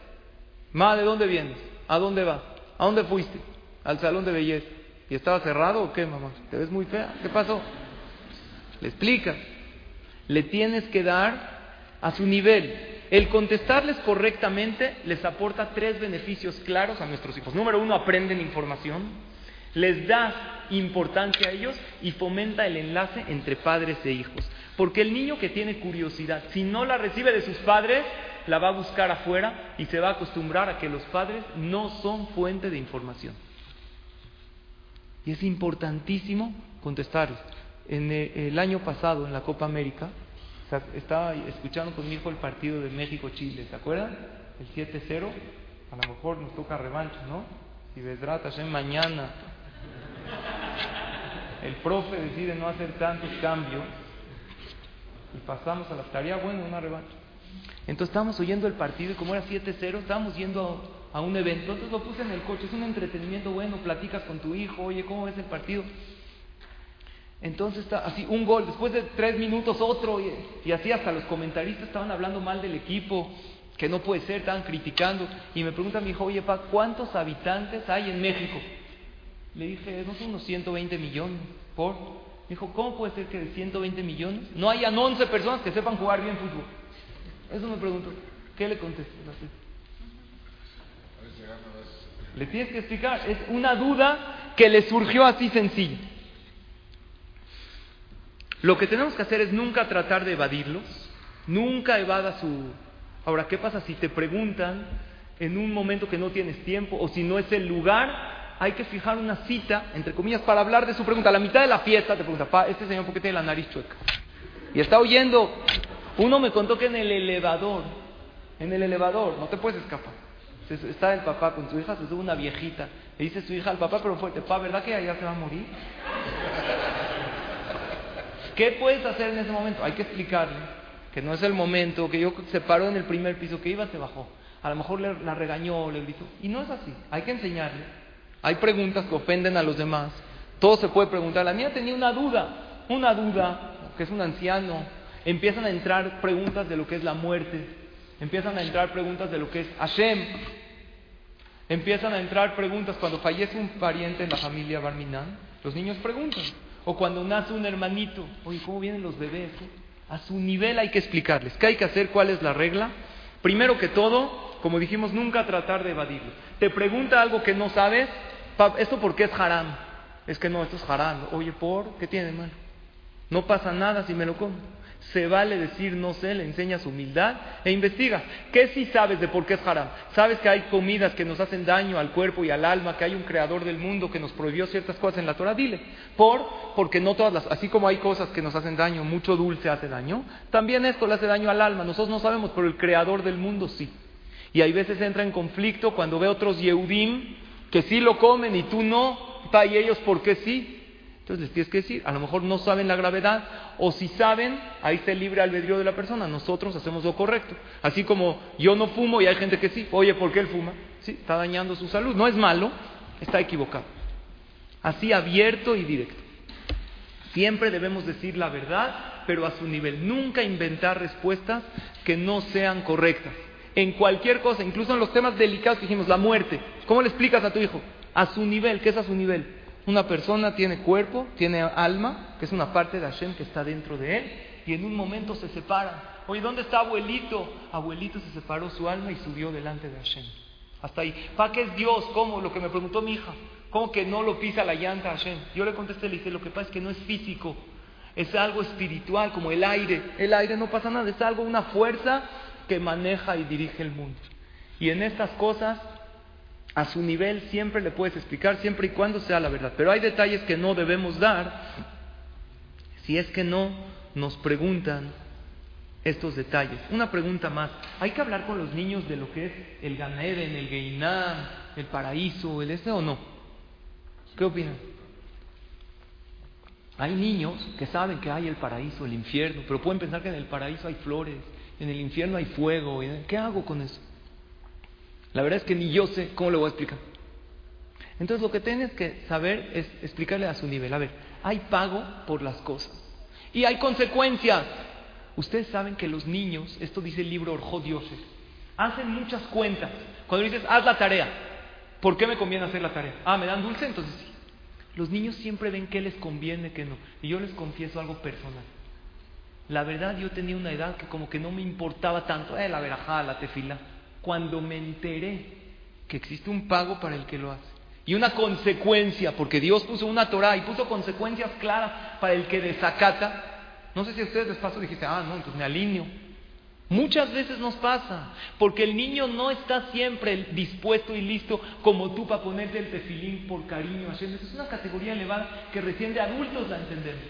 Ma, ¿de dónde vienes? ¿A dónde vas? ¿A dónde fuiste? Al salón de belleza. ¿Y estaba cerrado o qué, mamá? ¿Te ves muy fea? ¿Qué pasó? Le explica. Le tienes que dar a su nivel. El contestarles correctamente les aporta tres beneficios claros a nuestros hijos. Número uno, aprenden información, les da importancia a ellos y fomenta el enlace entre padres e hijos. Porque el niño que tiene curiosidad, si no la recibe de sus padres, la va a buscar afuera y se va a acostumbrar a que los padres no son fuente de información. Y es importantísimo contestarles. En el año pasado, en la Copa América, estaba escuchando con mi hijo el partido de México-Chile, ¿se acuerdan? El 7-0, a lo mejor nos toca revancha, ¿no? Si Vedrata en mañana el profe decide no hacer tantos cambios y pasamos a la tarea, bueno, una revancha. Entonces estábamos oyendo el partido y como era 7-0, estábamos yendo a, un evento, entonces lo puse en el coche, es un entretenimiento bueno, platicas con tu hijo, oye, ¿cómo ves el partido? Entonces está así, un gol, después de tres minutos otro, y, así hasta los comentaristas estaban hablando mal del equipo, que no puede ser, estaban criticando. Y me pregunta mi hijo, oye, pa, ¿cuántos habitantes hay en México? Le dije, no son unos 120 millones. ¿Por? Me dijo, ¿cómo puede ser que de 120 millones no hayan 11 personas que sepan jugar bien fútbol? Eso me pregunto. ¿Qué le contesté? Le tienes que explicar. Es una duda que le surgió así sencilla. Lo que tenemos que hacer es nunca tratar de evadirlos, nunca evada su... Ahora, ¿qué pasa si te preguntan en un momento que no tienes tiempo o si no es el lugar? Hay que fijar una cita, entre comillas, para hablar de su pregunta. A la mitad de la fiesta te pregunta, pa, este señor, ¿por qué tiene la nariz chueca? Y está oyendo. Uno me contó que en el elevador, en el elevador, no te puedes escapar. Está el papá con su hija, se sube una viejita. Le dice su hija al papá, pero fuerte, pa, ¿verdad que allá se va a morir? ¿Qué puedes hacer en ese momento? Hay que explicarle que no es el momento, que yo se paró en el primer piso, que iba, se bajó. A lo mejor le, la regañó, le gritó. Y no es así. Hay que enseñarle. Hay preguntas que ofenden a los demás. Todo se puede preguntar. La niña tenía una duda, una duda, que es un anciano. Empiezan a entrar preguntas de lo que es la muerte. Empiezan a entrar preguntas de lo que es Hashem. Empiezan a entrar preguntas. Cuando fallece un pariente en la familia Barminan, los niños preguntan. O cuando nace un hermanito, oye, ¿cómo vienen los bebés? A su nivel hay que explicarles. ¿Qué hay que hacer? ¿Cuál es la regla? Primero que todo, como dijimos, nunca tratar de evadirlo. Te pregunta algo que no sabes, ¿esto por qué es haram? Es que no, esto es haram. Oye, ¿por qué tiene mal? No pasa nada si me lo como se vale decir no sé, le enseñas humildad e investiga. ¿Qué si sabes de por qué es haram? ¿Sabes que hay comidas que nos hacen daño al cuerpo y al alma, que hay un creador del mundo que nos prohibió ciertas cosas en la Torah? Dile, por, porque no todas las, así como hay cosas que nos hacen daño, mucho dulce hace daño, también esto le hace daño al alma. Nosotros no sabemos, pero el creador del mundo sí. Y hay veces entra en conflicto cuando ve otros Yehudim que sí lo comen y tú no, y ellos por qué sí. Entonces les tienes que decir, a lo mejor no saben la gravedad, o si saben, ahí está el libre albedrío de la persona, nosotros hacemos lo correcto. Así como yo no fumo y hay gente que sí, oye, ¿por qué él fuma? Sí, está dañando su salud, no es malo, está equivocado. Así abierto y directo. Siempre debemos decir la verdad, pero a su nivel. Nunca inventar respuestas que no sean correctas. En cualquier cosa, incluso en los temas delicados que dijimos, la muerte. ¿Cómo le explicas a tu hijo? A su nivel, ¿qué es a su nivel? Una persona tiene cuerpo, tiene alma, que es una parte de Hashem que está dentro de él, y en un momento se separan. Oye, ¿dónde está abuelito? Abuelito se separó su alma y subió delante de Hashem. Hasta ahí. ¿Para qué es Dios? ¿Cómo? Lo que me preguntó mi hija. ¿Cómo que no lo pisa la llanta Hashem? Yo le contesté, le dije, lo que pasa es que no es físico, es algo espiritual, como el aire. El aire no pasa nada, es algo, una fuerza que maneja y dirige el mundo. Y en estas cosas a su nivel siempre le puedes explicar, siempre y cuando sea la verdad. Pero hay detalles que no debemos dar si es que no nos preguntan estos detalles. Una pregunta más. ¿Hay que hablar con los niños de lo que es el Ganeden, el Geinam, el paraíso, el este o no? ¿Qué opinan? Hay niños que saben que hay el paraíso, el infierno, pero pueden pensar que en el paraíso hay flores, en el infierno hay fuego. ¿Qué hago con eso? La verdad es que ni yo sé cómo lo voy a explicar. Entonces lo que tienes que saber es explicarle a su nivel. A ver, hay pago por las cosas. Y hay consecuencias. Ustedes saben que los niños, esto dice el libro Orjot Yosef, hacen muchas cuentas. Cuando dices, haz la tarea, ¿por qué me conviene hacer la tarea? Ah, ¿me dan dulce? Entonces sí. Los niños siempre ven qué les conviene, qué no. Y yo les confieso algo personal. La verdad, yo tenía una edad que como que no me importaba tanto, eh, la verajá, la tefila cuando me enteré que existe un pago para el que lo hace. Y una consecuencia, porque Dios puso una Torah y puso consecuencias claras para el que desacata. No sé si a ustedes les pasó dijiste, ah, no, entonces me alineo. Muchas veces nos pasa, porque el niño no está siempre dispuesto y listo como tú para ponerte el tefilín por cariño Es una categoría elevada que recién de adultos la entendemos.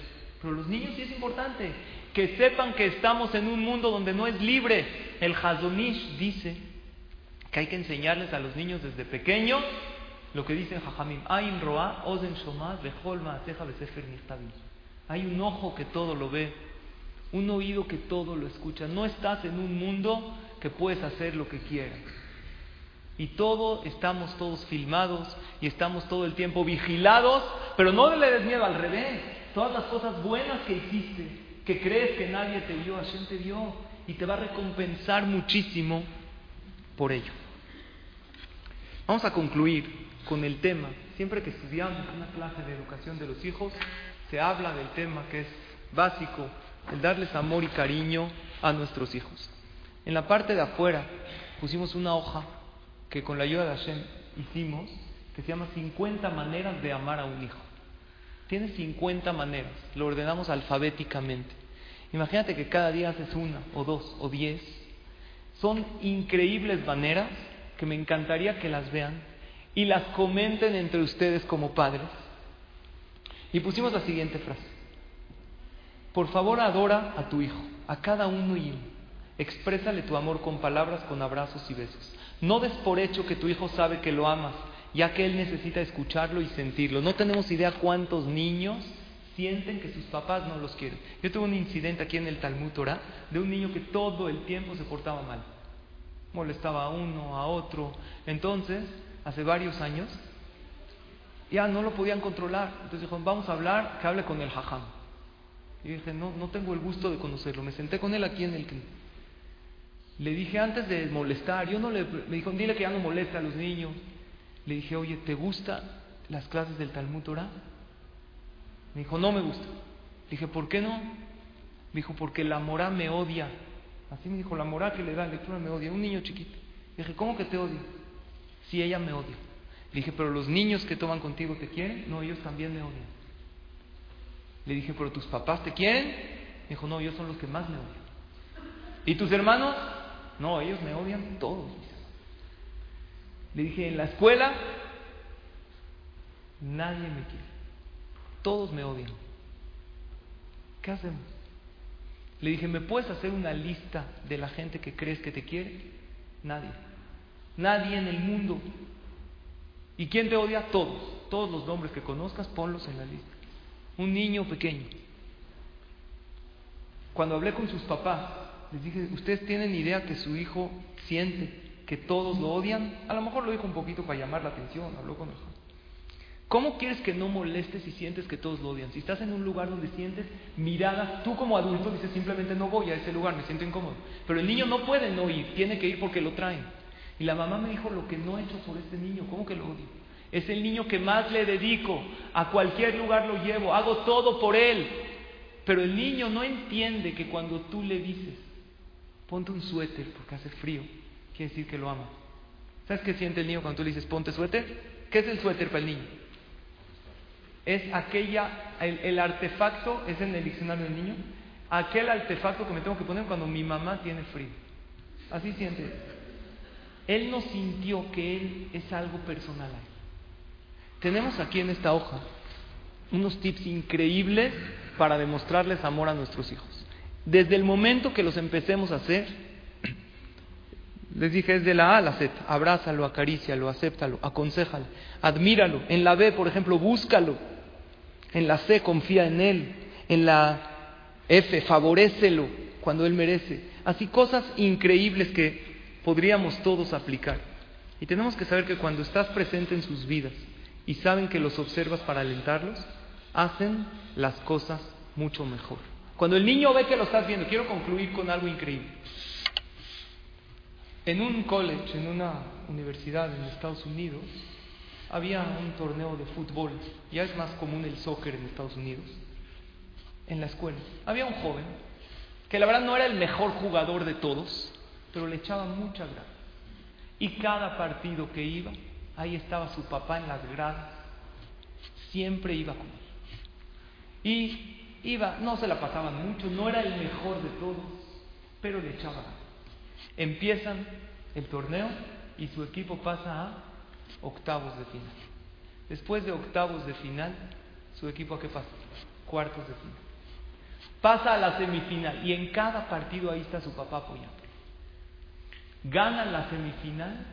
Pero los niños sí es importante que sepan que estamos en un mundo donde no es libre. El Hazonish dice que hay que enseñarles a los niños desde pequeños lo que dicen Jajamim, Roa, Ozen Shomaz, Hay un ojo que todo lo ve, un oído que todo lo escucha. No estás en un mundo que puedes hacer lo que quieras. Y todo, estamos todos filmados y estamos todo el tiempo vigilados, pero no le des miedo al revés. Todas las cosas buenas que hiciste, que crees que nadie te vio, Hashem te vio y te va a recompensar muchísimo por ello. Vamos a concluir con el tema. Siempre que estudiamos una clase de educación de los hijos, se habla del tema que es básico, el darles amor y cariño a nuestros hijos. En la parte de afuera pusimos una hoja que con la ayuda de Hashem hicimos, que se llama 50 maneras de amar a un hijo. Tiene 50 maneras, lo ordenamos alfabéticamente. Imagínate que cada día haces una, o dos, o diez. Son increíbles maneras que me encantaría que las vean y las comenten entre ustedes como padres. Y pusimos la siguiente frase. Por favor, adora a tu hijo, a cada uno y uno. Exprésale tu amor con palabras, con abrazos y besos. No des por hecho que tu hijo sabe que lo amas, ya que él necesita escucharlo y sentirlo. No tenemos idea cuántos niños sienten que sus papás no los quieren. Yo tuve un incidente aquí en el Talmud Torah de un niño que todo el tiempo se portaba mal molestaba a uno, a otro. Entonces, hace varios años, ya no lo podían controlar. Entonces dijo, vamos a hablar, que hable con el jajam. Y dije, no, no tengo el gusto de conocerlo. Me senté con él aquí en el... Le dije antes de molestar, yo no le... Me dijo, dile que ya no molesta a los niños. Le dije, oye, ¿te gustan las clases del Talmud Torah? Me dijo, no me gusta. Le dije, ¿por qué no? Me dijo, porque la mora me odia. Así me dijo, la mora que le da lectura me odia. Un niño chiquito. Le dije, ¿cómo que te odia? Si ella me odia. Le dije, pero los niños que toman contigo te quieren. No, ellos también me odian. Le dije, pero tus papás te quieren. Me dijo, no, ellos son los que más me odian. ¿Y tus hermanos? No, ellos me odian todos. Le dije, en la escuela nadie me quiere. Todos me odian. ¿Qué hacemos? Le dije, ¿me puedes hacer una lista de la gente que crees que te quiere? Nadie. Nadie en el mundo. ¿Y quién te odia? Todos. Todos los nombres que conozcas, ponlos en la lista. Un niño pequeño. Cuando hablé con sus papás, les dije, ¿ustedes tienen idea que su hijo siente que todos lo odian? A lo mejor lo dijo un poquito para llamar la atención, habló con nosotros. ¿Cómo quieres que no molestes si sientes que todos lo odian? Si estás en un lugar donde sientes miradas, tú como adulto dices simplemente no voy a ese lugar, me siento incómodo. Pero el niño no puede no ir, tiene que ir porque lo traen. Y la mamá me dijo lo que no he hecho por este niño, ¿cómo que lo odio? Es el niño que más le dedico, a cualquier lugar lo llevo, hago todo por él. Pero el niño no entiende que cuando tú le dices, ponte un suéter porque hace frío, quiere decir que lo ama. ¿Sabes qué siente el niño cuando tú le dices, ponte suéter? ¿Qué es el suéter para el niño? Es aquella, el, artefacto, es en el diccionario del niño, aquel artefacto que me tengo que poner cuando mi mamá tiene frío. Así siente. Él no sintió que él es algo personal. Tenemos aquí en esta hoja unos tips increíbles para demostrarles amor a nuestros hijos. Desde el momento que los empecemos a hacer, les dije, es de la A a la Z, abrázalo, acarícialo, acéptalo, aconsejalo, admíralo. En la B, por ejemplo, búscalo. En la C, confía en él. En la F, favorécelo cuando él merece. Así cosas increíbles que podríamos todos aplicar. Y tenemos que saber que cuando estás presente en sus vidas y saben que los observas para alentarlos, hacen las cosas mucho mejor. Cuando el niño ve que lo estás viendo, quiero concluir con algo increíble. En un college, en una universidad en Estados Unidos, había un torneo de fútbol, ya es más común el soccer en Estados Unidos, en la escuela. Había un joven que la verdad no era el mejor jugador de todos, pero le echaba mucha grasa. Y cada partido que iba, ahí estaba su papá en las gradas, siempre iba con él. Y iba, no se la pasaban mucho, no era el mejor de todos, pero le echaba. Empiezan el torneo y su equipo pasa a octavos de final. Después de octavos de final, su equipo a qué pasa? Cuartos de final. Pasa a la semifinal y en cada partido ahí está su papá apoyando. Ganan la semifinal,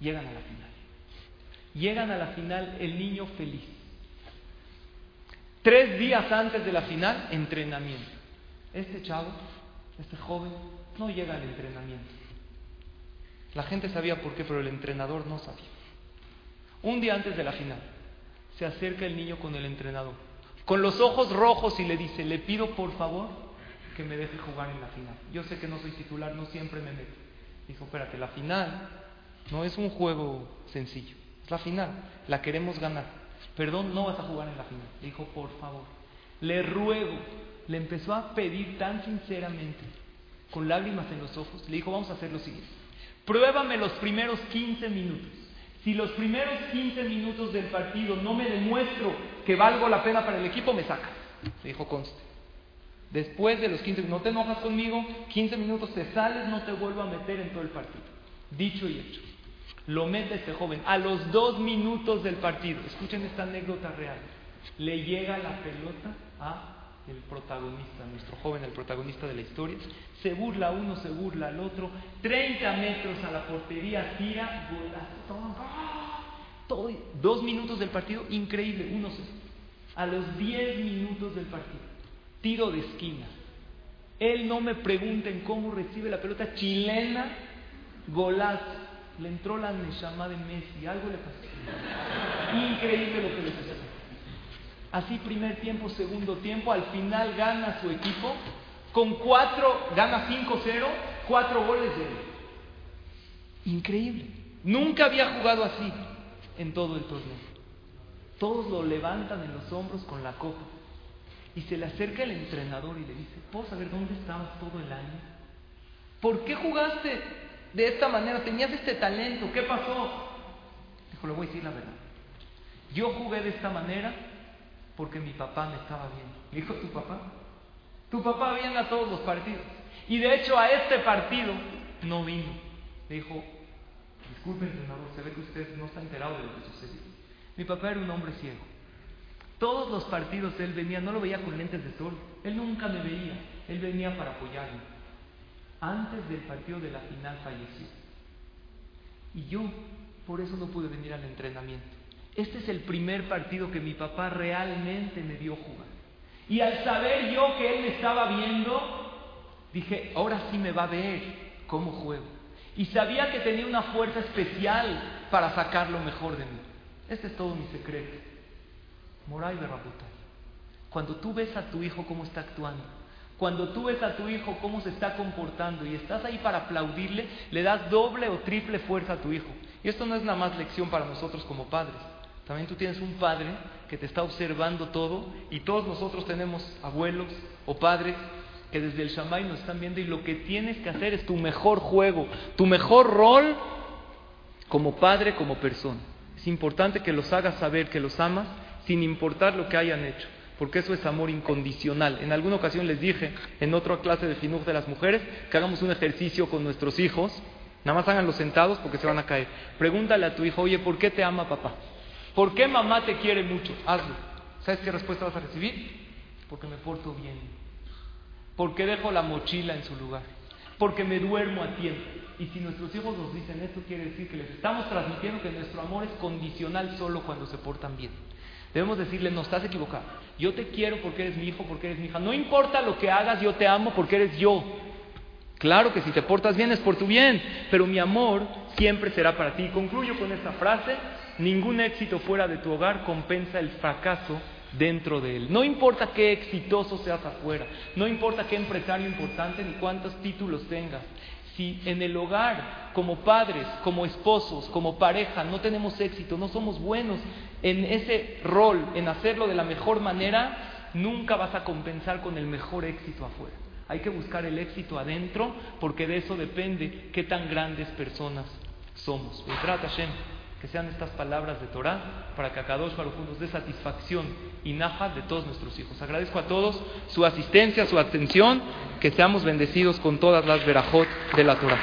llegan a la final. Llegan a la final el niño feliz Tres días antes de la final, entrenamiento. Este chavo, este joven, no llega al entrenamiento. La gente sabía por qué, pero el entrenador no sabía. Un día antes de la final, se acerca el niño con el entrenador, con los ojos rojos y le dice, le pido por favor que me deje jugar en la final. Yo sé que no soy titular, no siempre me meto. Dijo, espérate, la final no es un juego sencillo, es la final, la queremos ganar perdón, no vas a jugar en la final. Dijo, por favor, le ruego. Le empezó a pedir tan sinceramente, con lágrimas en los ojos, le dijo, vamos a hacer lo siguiente. Pruébame los primeros 15 minutos. Si los primeros 15 minutos del partido no me demuestro que valgo la pena para el equipo, me sacas. Le dijo, conste. Después de los 15 minutos, no te enojas conmigo, 15 minutos te sales, no te vuelvo a meter en todo el partido. Dicho y hecho. Lo mete este joven. A los dos minutos del partido, escuchen esta anécdota real, le llega la pelota a el protagonista, nuestro joven, el protagonista de la historia. Se burla uno, se burla al otro. 30 metros a la portería, tira, golazo. Todo, dos minutos del partido, increíble, uno se. A los 10 minutos del partido, tiro de esquina. Él no me pregunten cómo recibe la pelota chilena, golazo le entró la Neshama de Messi, algo le pasó. Increíble lo que le pasó. Así primer tiempo, segundo tiempo, al final gana su equipo, con cuatro, gana 5-0, cuatro goles de él. Increíble. Nunca había jugado así. en todo el torneo. Todos lo levantan en los hombros con la copa. Y se le acerca el entrenador y le dice, ¿puedo saber dónde estabas todo el año? ¿Por qué jugaste de esta manera? Tenías este talento, ¿qué pasó? Dijo, le voy a decir la verdad. Yo jugué de esta manera porque mi papá me estaba viendo. Dijo, ¿tu papá? Tu papá viene a todos los partidos. Y de hecho a este partido no vino. Le dijo, disculpe entrenador, se ve que usted no está enterado de lo que sucedió. Mi papá era un hombre ciego. Todos los partidos él venía, no lo veía con lentes de sol, él nunca me veía, él venía para apoyarme. Antes del partido de la final falleció. Y yo por eso no pude venir al entrenamiento. Este es el primer partido que mi papá realmente me dio jugar. Y al saber yo que él me estaba viendo, dije, ahora sí me va a ver cómo juego. Y sabía que tenía una fuerza especial para sacar lo mejor de mí. Este es todo mi secreto. Moray Berraputa. Cuando tú ves a tu hijo cómo está actuando, cuando tú ves a tu hijo cómo se está comportando y estás ahí para aplaudirle, le das doble o triple fuerza a tu hijo. Y esto no es nada más lección para nosotros como padres. También tú tienes un padre que te está observando todo y todos nosotros tenemos abuelos o padres que desde el Shamay nos están viendo y lo que tienes que hacer es tu mejor juego, tu mejor rol como padre, como persona. Es importante que los hagas saber que los amas sin importar lo que hayan hecho, porque eso es amor incondicional. En alguna ocasión les dije en otra clase de Finuj de las mujeres que hagamos un ejercicio con nuestros hijos, nada más háganlo sentados porque se van a caer. Pregúntale a tu hijo, oye, ¿por qué te ama papá? ¿Por qué mamá te quiere mucho? Hazlo. ¿Sabes qué respuesta vas a recibir? Porque me porto bien. Porque dejo la mochila en su lugar. Porque me duermo a tiempo. Y si nuestros hijos nos dicen esto, quiere decir que les estamos transmitiendo que nuestro amor es condicional solo cuando se portan bien. Debemos decirle, no estás equivocado. Yo te quiero porque eres mi hijo, porque eres mi hija. No importa lo que hagas, yo te amo porque eres yo. Claro que si te portas bien es por tu bien, pero mi amor siempre será para ti. Concluyo con esta frase, ningún éxito fuera de tu hogar compensa el fracaso dentro de él. No importa qué exitoso seas afuera, no importa qué empresario importante ni cuántos títulos tengas, si en el hogar, como padres, como esposos, como pareja, no tenemos éxito, no somos buenos en ese rol, en hacerlo de la mejor manera, nunca vas a compensar con el mejor éxito afuera. Hay que buscar el éxito adentro porque de eso depende qué tan grandes personas somos. Que sean estas palabras de Torah para que a Kadosh Baruj nos dé satisfacción y naja de todos nuestros hijos. Agradezco a todos su asistencia, su atención, que seamos bendecidos con todas las verajot de la Torah.